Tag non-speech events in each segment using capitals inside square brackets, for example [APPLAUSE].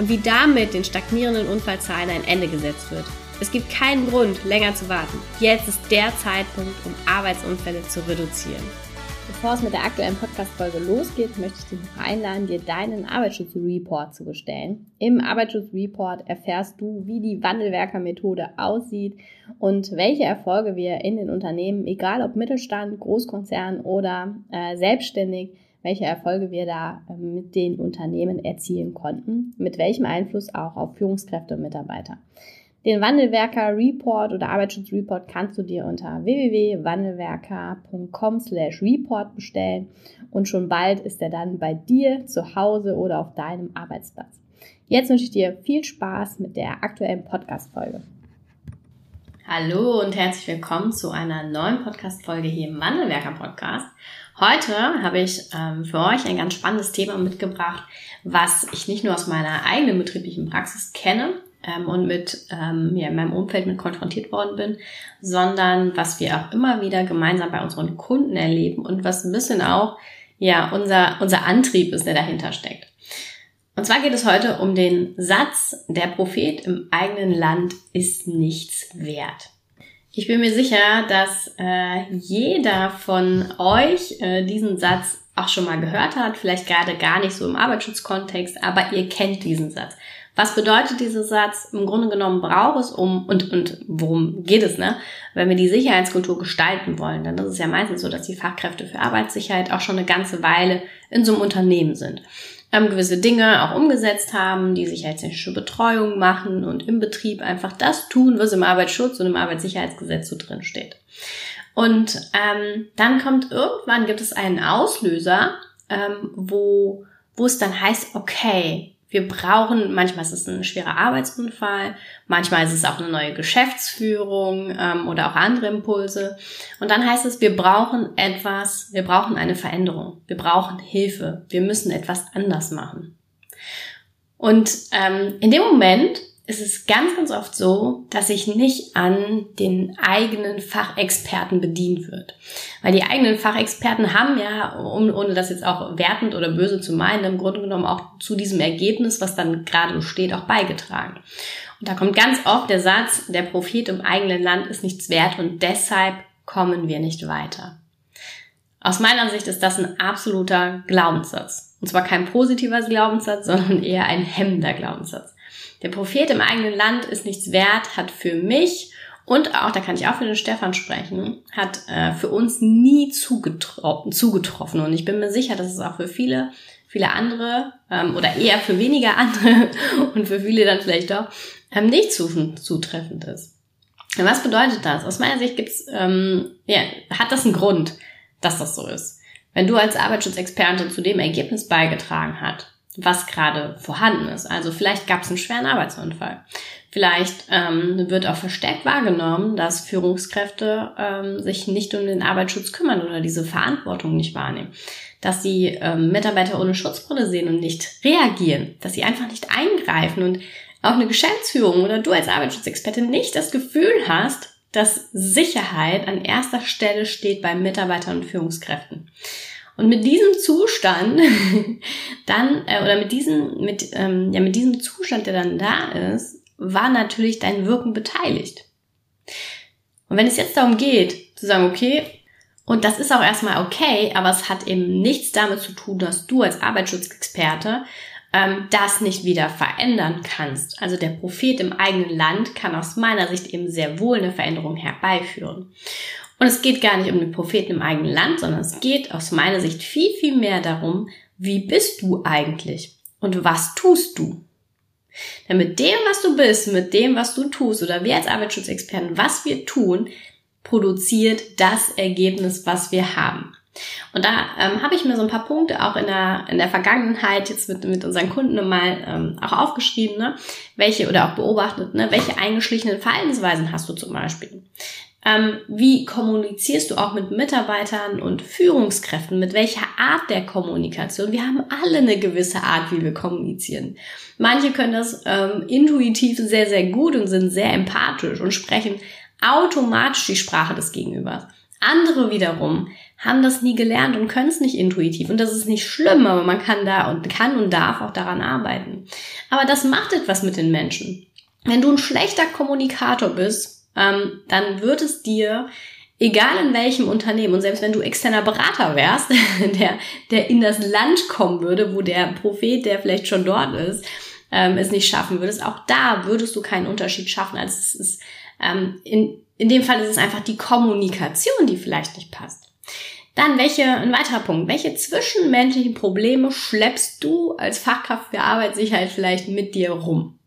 und wie damit den stagnierenden Unfallzahlen ein Ende gesetzt wird. Es gibt keinen Grund, länger zu warten. Jetzt ist der Zeitpunkt, um Arbeitsunfälle zu reduzieren. Bevor es mit der aktuellen Podcast-Folge losgeht, möchte ich dich noch einladen, dir deinen Arbeitsschutzreport zu bestellen. Im Arbeitsschutzreport erfährst du, wie die Wandelwerker-Methode aussieht und welche Erfolge wir in den Unternehmen, egal ob Mittelstand, Großkonzern oder äh, selbstständig, welche Erfolge wir da ähm, mit den Unternehmen erzielen konnten, mit welchem Einfluss auch auf Führungskräfte und Mitarbeiter. Den Wandelwerker Report oder Arbeitsschutzreport kannst du dir unter www.wandelwerker.com slash report bestellen und schon bald ist er dann bei dir zu Hause oder auf deinem Arbeitsplatz. Jetzt wünsche ich dir viel Spaß mit der aktuellen Podcast-Folge. Hallo und herzlich willkommen zu einer neuen Podcast-Folge hier im Wandelwerker Podcast. Heute habe ich ähm, für euch ein ganz spannendes Thema mitgebracht, was ich nicht nur aus meiner eigenen betrieblichen Praxis kenne ähm, und mit ähm, ja, in meinem Umfeld mit konfrontiert worden bin, sondern was wir auch immer wieder gemeinsam bei unseren Kunden erleben und was ein bisschen auch ja unser unser Antrieb ist, der dahinter steckt. Und zwar geht es heute um den Satz, der Prophet im eigenen Land ist nichts wert. Ich bin mir sicher, dass äh, jeder von euch äh, diesen Satz auch schon mal gehört hat, vielleicht gerade gar nicht so im Arbeitsschutzkontext, aber ihr kennt diesen Satz. Was bedeutet dieser Satz? Im Grunde genommen braucht es um, und, und worum geht es, ne? Wenn wir die Sicherheitskultur gestalten wollen, dann ist es ja meistens so, dass die Fachkräfte für Arbeitssicherheit auch schon eine ganze Weile in so einem Unternehmen sind ähm, gewisse Dinge auch umgesetzt haben, die sicherheitstechnische Betreuung machen und im Betrieb einfach das tun, was im Arbeitsschutz und im Arbeitssicherheitsgesetz so drin steht. Und ähm, dann kommt irgendwann gibt es einen Auslöser, ähm, wo wo es dann heißt, okay, wir brauchen, manchmal ist es ein schwerer Arbeitsunfall, manchmal ist es auch eine neue Geschäftsführung ähm, oder auch andere Impulse. Und dann heißt es, wir brauchen etwas, wir brauchen eine Veränderung, wir brauchen Hilfe, wir müssen etwas anders machen. Und ähm, in dem Moment ist es ganz, ganz oft so, dass sich nicht an den eigenen Fachexperten bedient wird. Weil die eigenen Fachexperten haben ja, um, ohne das jetzt auch wertend oder böse zu meinen, im Grunde genommen auch zu diesem Ergebnis, was dann gerade steht, auch beigetragen. Und da kommt ganz oft der Satz, der Prophet im eigenen Land ist nichts wert und deshalb kommen wir nicht weiter. Aus meiner Sicht ist das ein absoluter Glaubenssatz. Und zwar kein positiver Glaubenssatz, sondern eher ein hemmender Glaubenssatz. Der Prophet im eigenen Land ist nichts wert, hat für mich und auch, da kann ich auch für den Stefan sprechen, hat äh, für uns nie zugetro zugetroffen. Und ich bin mir sicher, dass es auch für viele, viele andere ähm, oder eher für weniger andere [LAUGHS] und für viele dann vielleicht doch ähm, nicht zutreffend ist. Was bedeutet das? Aus meiner Sicht gibt's, ähm, ja, hat das einen Grund, dass das so ist. Wenn du als Arbeitsschutzexperte zu dem Ergebnis beigetragen hast, was gerade vorhanden ist. Also vielleicht gab es einen schweren Arbeitsunfall. Vielleicht ähm, wird auch verstärkt wahrgenommen, dass Führungskräfte ähm, sich nicht um den Arbeitsschutz kümmern oder diese Verantwortung nicht wahrnehmen. Dass sie ähm, Mitarbeiter ohne Schutzbrille sehen und nicht reagieren. Dass sie einfach nicht eingreifen und auch eine Geschäftsführung oder du als Arbeitsschutzexperte nicht das Gefühl hast, dass Sicherheit an erster Stelle steht bei Mitarbeitern und Führungskräften. Und mit diesem Zustand [LAUGHS] dann, äh, oder mit diesem, mit, ähm, ja, mit diesem Zustand, der dann da ist, war natürlich dein Wirken beteiligt. Und wenn es jetzt darum geht, zu sagen, okay, und das ist auch erstmal okay, aber es hat eben nichts damit zu tun, dass du als Arbeitsschutzexperte ähm, das nicht wieder verändern kannst. Also der Prophet im eigenen Land kann aus meiner Sicht eben sehr wohl eine Veränderung herbeiführen. Und es geht gar nicht um den Propheten im eigenen Land, sondern es geht aus meiner Sicht viel, viel mehr darum, wie bist du eigentlich und was tust du? Denn mit dem, was du bist, mit dem, was du tust oder wir als Arbeitsschutzexperten, was wir tun, produziert das Ergebnis, was wir haben. Und da ähm, habe ich mir so ein paar Punkte auch in der, in der Vergangenheit jetzt mit, mit unseren Kunden mal ähm, auch aufgeschrieben, ne? welche oder auch beobachtet, ne? welche eingeschlichenen Verhaltensweisen hast du zum Beispiel. Ähm, wie kommunizierst du auch mit Mitarbeitern und Führungskräften? Mit welcher Art der Kommunikation? Wir haben alle eine gewisse Art, wie wir kommunizieren. Manche können das ähm, intuitiv sehr, sehr gut und sind sehr empathisch und sprechen automatisch die Sprache des Gegenübers. Andere wiederum haben das nie gelernt und können es nicht intuitiv. Und das ist nicht schlimm, aber man kann da und kann und darf auch daran arbeiten. Aber das macht etwas mit den Menschen. Wenn du ein schlechter Kommunikator bist, ähm, dann wird es dir, egal in welchem Unternehmen, und selbst wenn du externer Berater wärst, [LAUGHS] der, der in das Land kommen würde, wo der Prophet, der vielleicht schon dort ist, ähm, es nicht schaffen würdest, auch da würdest du keinen Unterschied schaffen. Also es ist, ähm, in, in dem Fall ist es einfach die Kommunikation, die vielleicht nicht passt. Dann welche, ein weiterer Punkt, welche zwischenmenschlichen Probleme schleppst du als Fachkraft für Arbeitssicherheit vielleicht mit dir rum?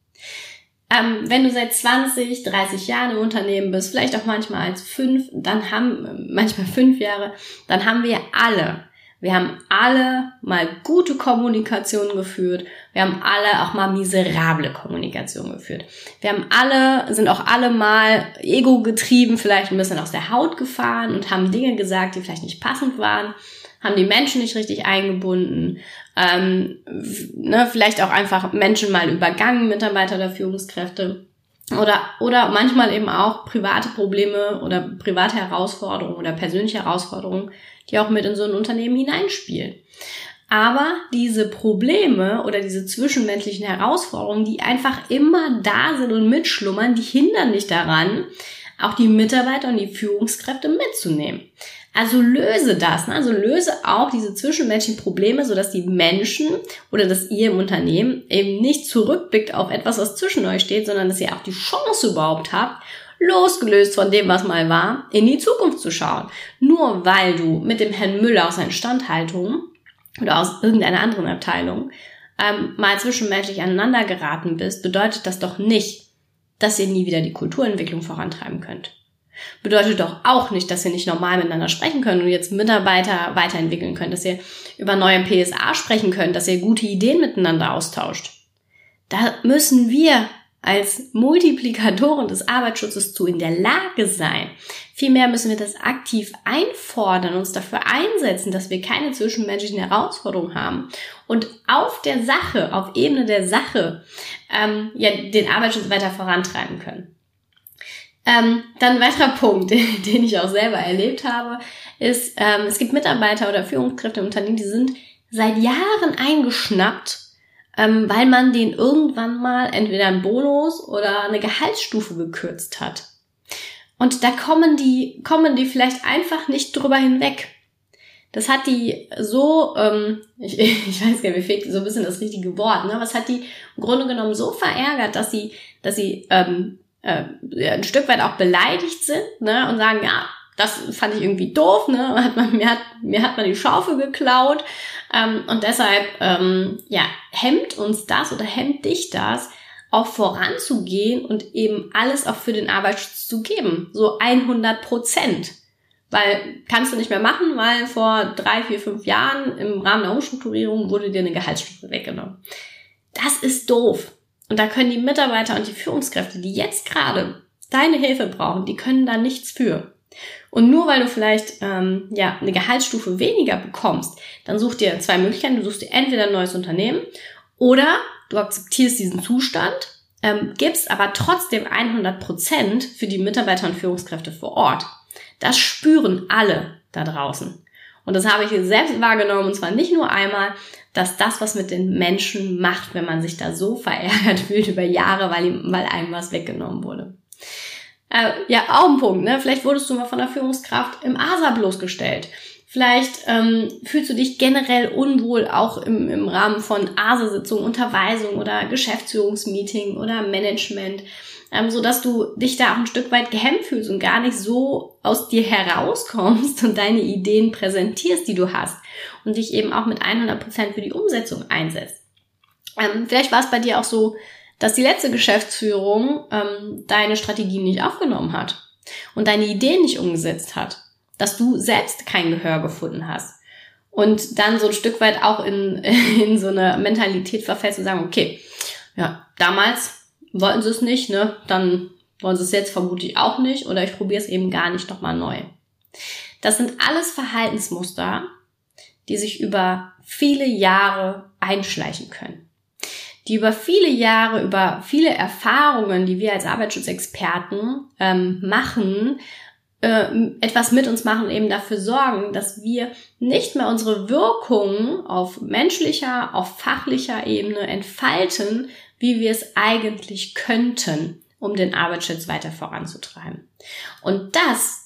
Ähm, wenn du seit 20, 30 Jahren im Unternehmen bist, vielleicht auch manchmal als fünf, dann haben, manchmal fünf Jahre, dann haben wir alle, wir haben alle mal gute Kommunikation geführt. Wir haben alle auch mal miserable Kommunikation geführt. Wir haben alle, sind auch alle mal ego getrieben, vielleicht ein bisschen aus der Haut gefahren und haben Dinge gesagt, die vielleicht nicht passend waren haben die Menschen nicht richtig eingebunden, ähm, ne, vielleicht auch einfach Menschen mal übergangen, Mitarbeiter oder Führungskräfte. Oder, oder manchmal eben auch private Probleme oder private Herausforderungen oder persönliche Herausforderungen, die auch mit in so ein Unternehmen hineinspielen. Aber diese Probleme oder diese zwischenmenschlichen Herausforderungen, die einfach immer da sind und mitschlummern, die hindern dich daran, auch die Mitarbeiter und die Führungskräfte mitzunehmen. Also löse das, ne? also löse auch diese zwischenmenschlichen Probleme, sodass die Menschen oder dass ihr im Unternehmen eben nicht zurückblickt auf etwas, was zwischen euch steht, sondern dass ihr auch die Chance überhaupt habt, losgelöst von dem, was mal war, in die Zukunft zu schauen. Nur weil du mit dem Herrn Müller aus Instandhaltung oder aus irgendeiner anderen Abteilung ähm, mal zwischenmenschlich aneinander geraten bist, bedeutet das doch nicht, dass ihr nie wieder die Kulturentwicklung vorantreiben könnt. Bedeutet doch auch nicht, dass ihr nicht normal miteinander sprechen könnt und jetzt Mitarbeiter weiterentwickeln könnt, dass ihr über neue PSA sprechen könnt, dass ihr gute Ideen miteinander austauscht. Da müssen wir als Multiplikatoren des Arbeitsschutzes zu in der Lage sein. Vielmehr müssen wir das aktiv einfordern, uns dafür einsetzen, dass wir keine zwischenmenschlichen Herausforderungen haben und auf der Sache, auf Ebene der Sache, ähm, ja, den Arbeitsschutz weiter vorantreiben können. Ähm, dann ein weiterer Punkt, [LAUGHS] den ich auch selber erlebt habe, ist, ähm, es gibt Mitarbeiter oder Führungskräfte im Unternehmen, die sind seit Jahren eingeschnappt, ähm, weil man den irgendwann mal entweder einen Bonus oder eine Gehaltsstufe gekürzt hat. Und da kommen die, kommen die vielleicht einfach nicht drüber hinweg. Das hat die so, ähm, [LAUGHS] ich, ich weiß gar nicht, mir fehlt so ein bisschen das richtige Wort, ne? Was hat die im Grunde genommen so verärgert, dass sie, dass sie ähm, äh, ein Stück weit auch beleidigt sind ne, und sagen, ja, das fand ich irgendwie doof, ne? Hat man, mir, hat, mir hat man die Schaufel geklaut. Ähm, und deshalb ähm, ja, hemmt uns das oder hemmt dich das, auch voranzugehen und eben alles auch für den Arbeitsschutz zu geben. So 100 Prozent. Weil kannst du nicht mehr machen, weil vor drei, vier, fünf Jahren im Rahmen der Umstrukturierung wurde dir eine Gehaltsstufe weggenommen. Das ist doof. Und da können die Mitarbeiter und die Führungskräfte, die jetzt gerade deine Hilfe brauchen, die können da nichts für. Und nur weil du vielleicht ähm, ja eine Gehaltsstufe weniger bekommst, dann such dir zwei Möglichkeiten. Du suchst dir entweder ein neues Unternehmen oder du akzeptierst diesen Zustand, ähm, gibst aber trotzdem 100 Prozent für die Mitarbeiter und Führungskräfte vor Ort. Das spüren alle da draußen. Und das habe ich selbst wahrgenommen, und zwar nicht nur einmal, dass das was mit den Menschen macht, wenn man sich da so verärgert [LAUGHS] fühlt über Jahre, weil, ihm, weil einem was weggenommen wurde. Äh, ja, auch ein Punkt, ne? Vielleicht wurdest du mal von der Führungskraft im ASA bloßgestellt. Vielleicht ähm, fühlst du dich generell unwohl auch im, im Rahmen von ASA-Sitzungen, Unterweisung oder Geschäftsführungsmeeting oder Management ähm, so dass du dich da auch ein Stück weit gehemmt fühlst und gar nicht so aus dir herauskommst und deine Ideen präsentierst, die du hast und dich eben auch mit 100 Prozent für die Umsetzung einsetzt. Ähm, vielleicht war es bei dir auch so, dass die letzte Geschäftsführung ähm, deine Strategie nicht aufgenommen hat und deine Ideen nicht umgesetzt hat. dass du selbst kein Gehör gefunden hast. Und dann so ein Stück weit auch in, [LAUGHS] in so eine Mentalität verfällst zu sagen, okay, ja, damals wollten sie es nicht, ne? Dann wollen sie es jetzt vermutlich auch nicht oder ich probiere es eben gar nicht nochmal neu. Das sind alles Verhaltensmuster, die sich über viele Jahre einschleichen können. Die über viele Jahre, über viele Erfahrungen, die wir als Arbeitsschutzexperten ähm, machen, äh, etwas mit uns machen, eben dafür sorgen, dass wir nicht mehr unsere Wirkungen auf menschlicher, auf fachlicher Ebene entfalten, wie wir es eigentlich könnten, um den Arbeitsschutz weiter voranzutreiben. Und das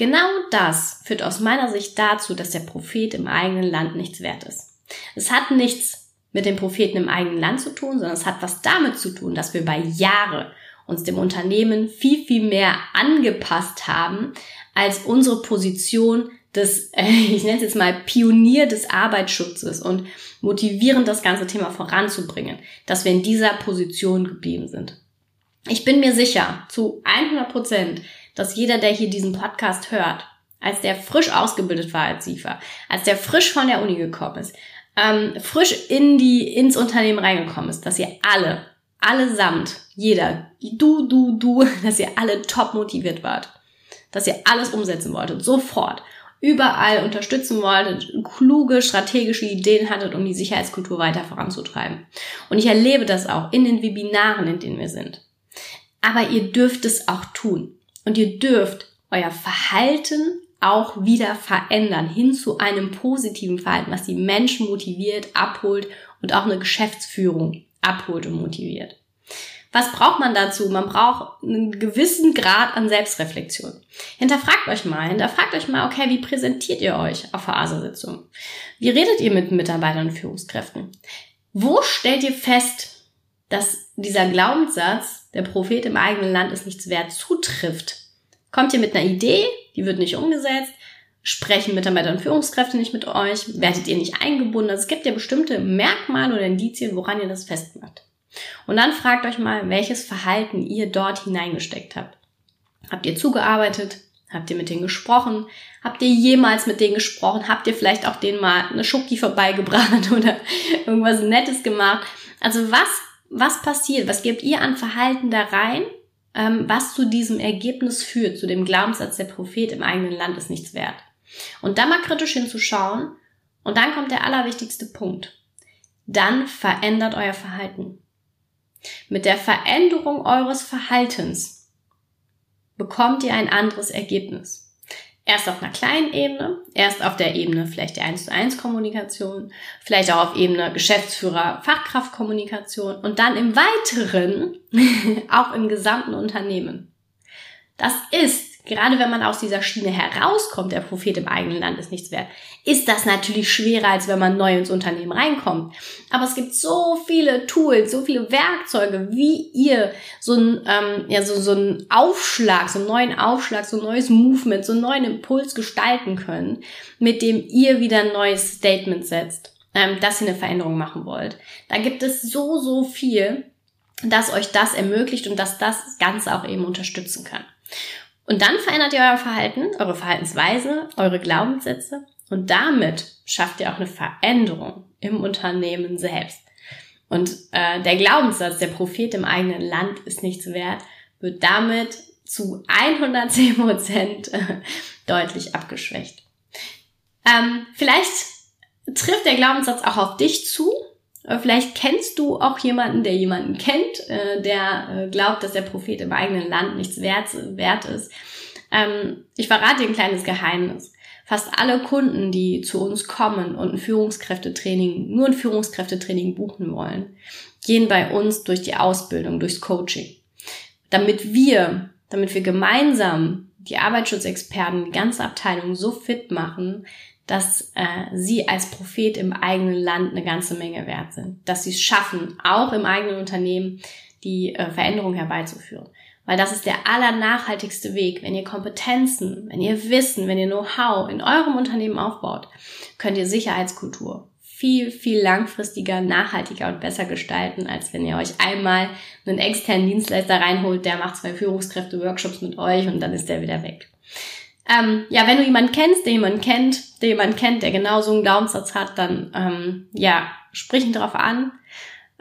Genau das führt aus meiner Sicht dazu, dass der Prophet im eigenen Land nichts wert ist. Es hat nichts mit dem Propheten im eigenen Land zu tun, sondern es hat was damit zu tun, dass wir bei Jahre uns dem Unternehmen viel, viel mehr angepasst haben, als unsere Position des, [LAUGHS] ich nenne es jetzt mal Pionier des Arbeitsschutzes und motivierend das ganze Thema voranzubringen, dass wir in dieser Position geblieben sind. Ich bin mir sicher, zu 100 Prozent, dass jeder, der hier diesen Podcast hört, als der frisch ausgebildet war als SIFA, als der frisch von der Uni gekommen ist, ähm, frisch in die, ins Unternehmen reingekommen ist, dass ihr alle, allesamt, jeder, du, du, du, [LAUGHS] dass ihr alle top motiviert wart. Dass ihr alles umsetzen wolltet, sofort. Überall unterstützen wolltet, kluge strategische Ideen hattet, um die Sicherheitskultur weiter voranzutreiben. Und ich erlebe das auch in den Webinaren, in denen wir sind. Aber ihr dürft es auch tun. Und ihr dürft euer Verhalten auch wieder verändern hin zu einem positiven Verhalten, was die Menschen motiviert, abholt und auch eine Geschäftsführung abholt und motiviert. Was braucht man dazu? Man braucht einen gewissen Grad an Selbstreflexion. Hinterfragt euch mal, hinterfragt euch mal, okay, wie präsentiert ihr euch auf der ASA-Sitzung? Wie redet ihr mit Mitarbeitern und Führungskräften? Wo stellt ihr fest, dass dieser Glaubenssatz, der Prophet im eigenen Land ist nichts wert, zutrifft? Kommt ihr mit einer Idee, die wird nicht umgesetzt, sprechen Mitarbeiter und Führungskräfte nicht mit euch, werdet ihr nicht eingebunden. Also es gibt ja bestimmte Merkmale oder Indizien, woran ihr das festmacht. Und dann fragt euch mal, welches Verhalten ihr dort hineingesteckt habt. Habt ihr zugearbeitet? Habt ihr mit denen gesprochen? Habt ihr jemals mit denen gesprochen? Habt ihr vielleicht auch denen mal eine Schoki vorbeigebracht [LAUGHS] oder irgendwas Nettes gemacht? Also was, was passiert? Was gebt ihr an Verhalten da rein, ähm, was zu diesem Ergebnis führt, zu dem Glaubenssatz, der Prophet im eigenen Land ist nichts wert. Und da mal kritisch hinzuschauen, und dann kommt der allerwichtigste Punkt. Dann verändert euer Verhalten. Mit der Veränderung eures Verhaltens bekommt ihr ein anderes Ergebnis. Erst auf einer kleinen Ebene, erst auf der Ebene vielleicht der 1 zu 1 Kommunikation, vielleicht auch auf Ebene Geschäftsführer, Fachkraft Kommunikation und dann im weiteren [LAUGHS] auch im gesamten Unternehmen. Das ist gerade wenn man aus dieser Schiene herauskommt, der Prophet im eigenen Land ist nichts wert, ist das natürlich schwerer, als wenn man neu ins Unternehmen reinkommt. Aber es gibt so viele Tools, so viele Werkzeuge, wie ihr so ein, ähm, ja, so, so einen Aufschlag, so einen neuen Aufschlag, so ein neues Movement, so einen neuen Impuls gestalten könnt, mit dem ihr wieder ein neues Statement setzt, ähm, dass ihr eine Veränderung machen wollt. Da gibt es so, so viel, dass euch das ermöglicht und dass das Ganze auch eben unterstützen kann. Und dann verändert ihr euer Verhalten, eure Verhaltensweise, eure Glaubenssätze und damit schafft ihr auch eine Veränderung im Unternehmen selbst. Und äh, der Glaubenssatz, der Prophet im eigenen Land ist nichts wert, wird damit zu 110 Prozent äh, deutlich abgeschwächt. Ähm, vielleicht trifft der Glaubenssatz auch auf dich zu Vielleicht kennst du auch jemanden, der jemanden kennt, äh, der äh, glaubt, dass der Prophet im eigenen Land nichts wert, wert ist. Ähm, ich verrate dir ein kleines Geheimnis. Fast alle Kunden, die zu uns kommen und ein Führungskräftetraining, nur ein Führungskräftetraining buchen wollen, gehen bei uns durch die Ausbildung, durchs Coaching. Damit wir, damit wir gemeinsam die Arbeitsschutzexperten, die ganze Abteilung so fit machen, dass äh, sie als Prophet im eigenen Land eine ganze Menge wert sind. Dass sie es schaffen, auch im eigenen Unternehmen die äh, Veränderung herbeizuführen. Weil das ist der allernachhaltigste Weg. Wenn ihr Kompetenzen, wenn ihr Wissen, wenn ihr Know-how in eurem Unternehmen aufbaut, könnt ihr Sicherheitskultur viel, viel langfristiger, nachhaltiger und besser gestalten, als wenn ihr euch einmal einen externen Dienstleister reinholt, der macht zwei Führungskräfte-Workshops mit euch und dann ist der wieder weg. Ähm, ja, wenn du jemanden kennst, der jemanden kennt, der jemanden kennt, der genau so einen Glaubenssatz hat, dann ähm, ja, sprich ihn darauf an.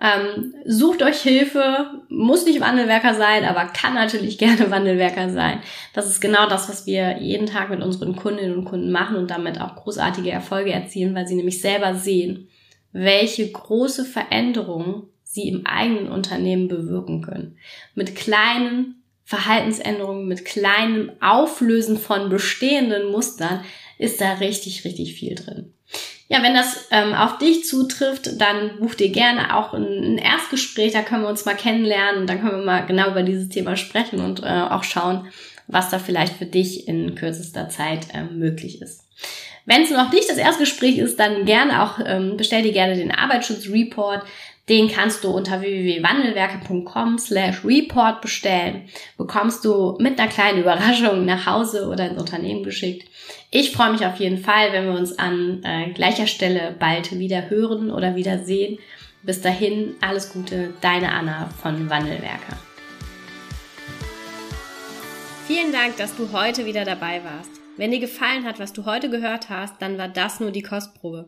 Ähm, sucht euch Hilfe, muss nicht Wandelwerker sein, aber kann natürlich [LAUGHS] gerne Wandelwerker sein. Das ist genau das, was wir jeden Tag mit unseren Kundinnen und Kunden machen und damit auch großartige Erfolge erzielen, weil sie nämlich selber sehen, welche große Veränderungen sie im eigenen Unternehmen bewirken können. Mit kleinen Verhaltensänderungen, mit kleinem Auflösen von bestehenden Mustern ist da richtig, richtig viel drin. Ja, wenn das ähm, auf dich zutrifft, dann buch dir gerne auch ein, ein, Erstgespräch, da können wir uns mal kennenlernen und dann können wir mal genau über dieses Thema sprechen und äh, auch schauen, was da vielleicht für dich in kürzester Zeit äh, möglich ist. Wenn es noch nicht das Erstgespräch ist, dann gerne auch, ähm, bestell dir gerne den Arbeitsschutzreport. Den kannst du unter www.wandelwerke.com slash report bestellen. Bekommst du mit einer kleinen Überraschung nach Hause oder ins Unternehmen geschickt. Ich freue mich auf jeden Fall, wenn wir uns an äh, gleicher Stelle bald wieder hören oder wieder sehen. Bis dahin, alles Gute, deine Anna von Wandelwerke. Vielen Dank, dass du heute wieder dabei warst. Wenn dir gefallen hat, was du heute gehört hast, dann war das nur die Kostprobe.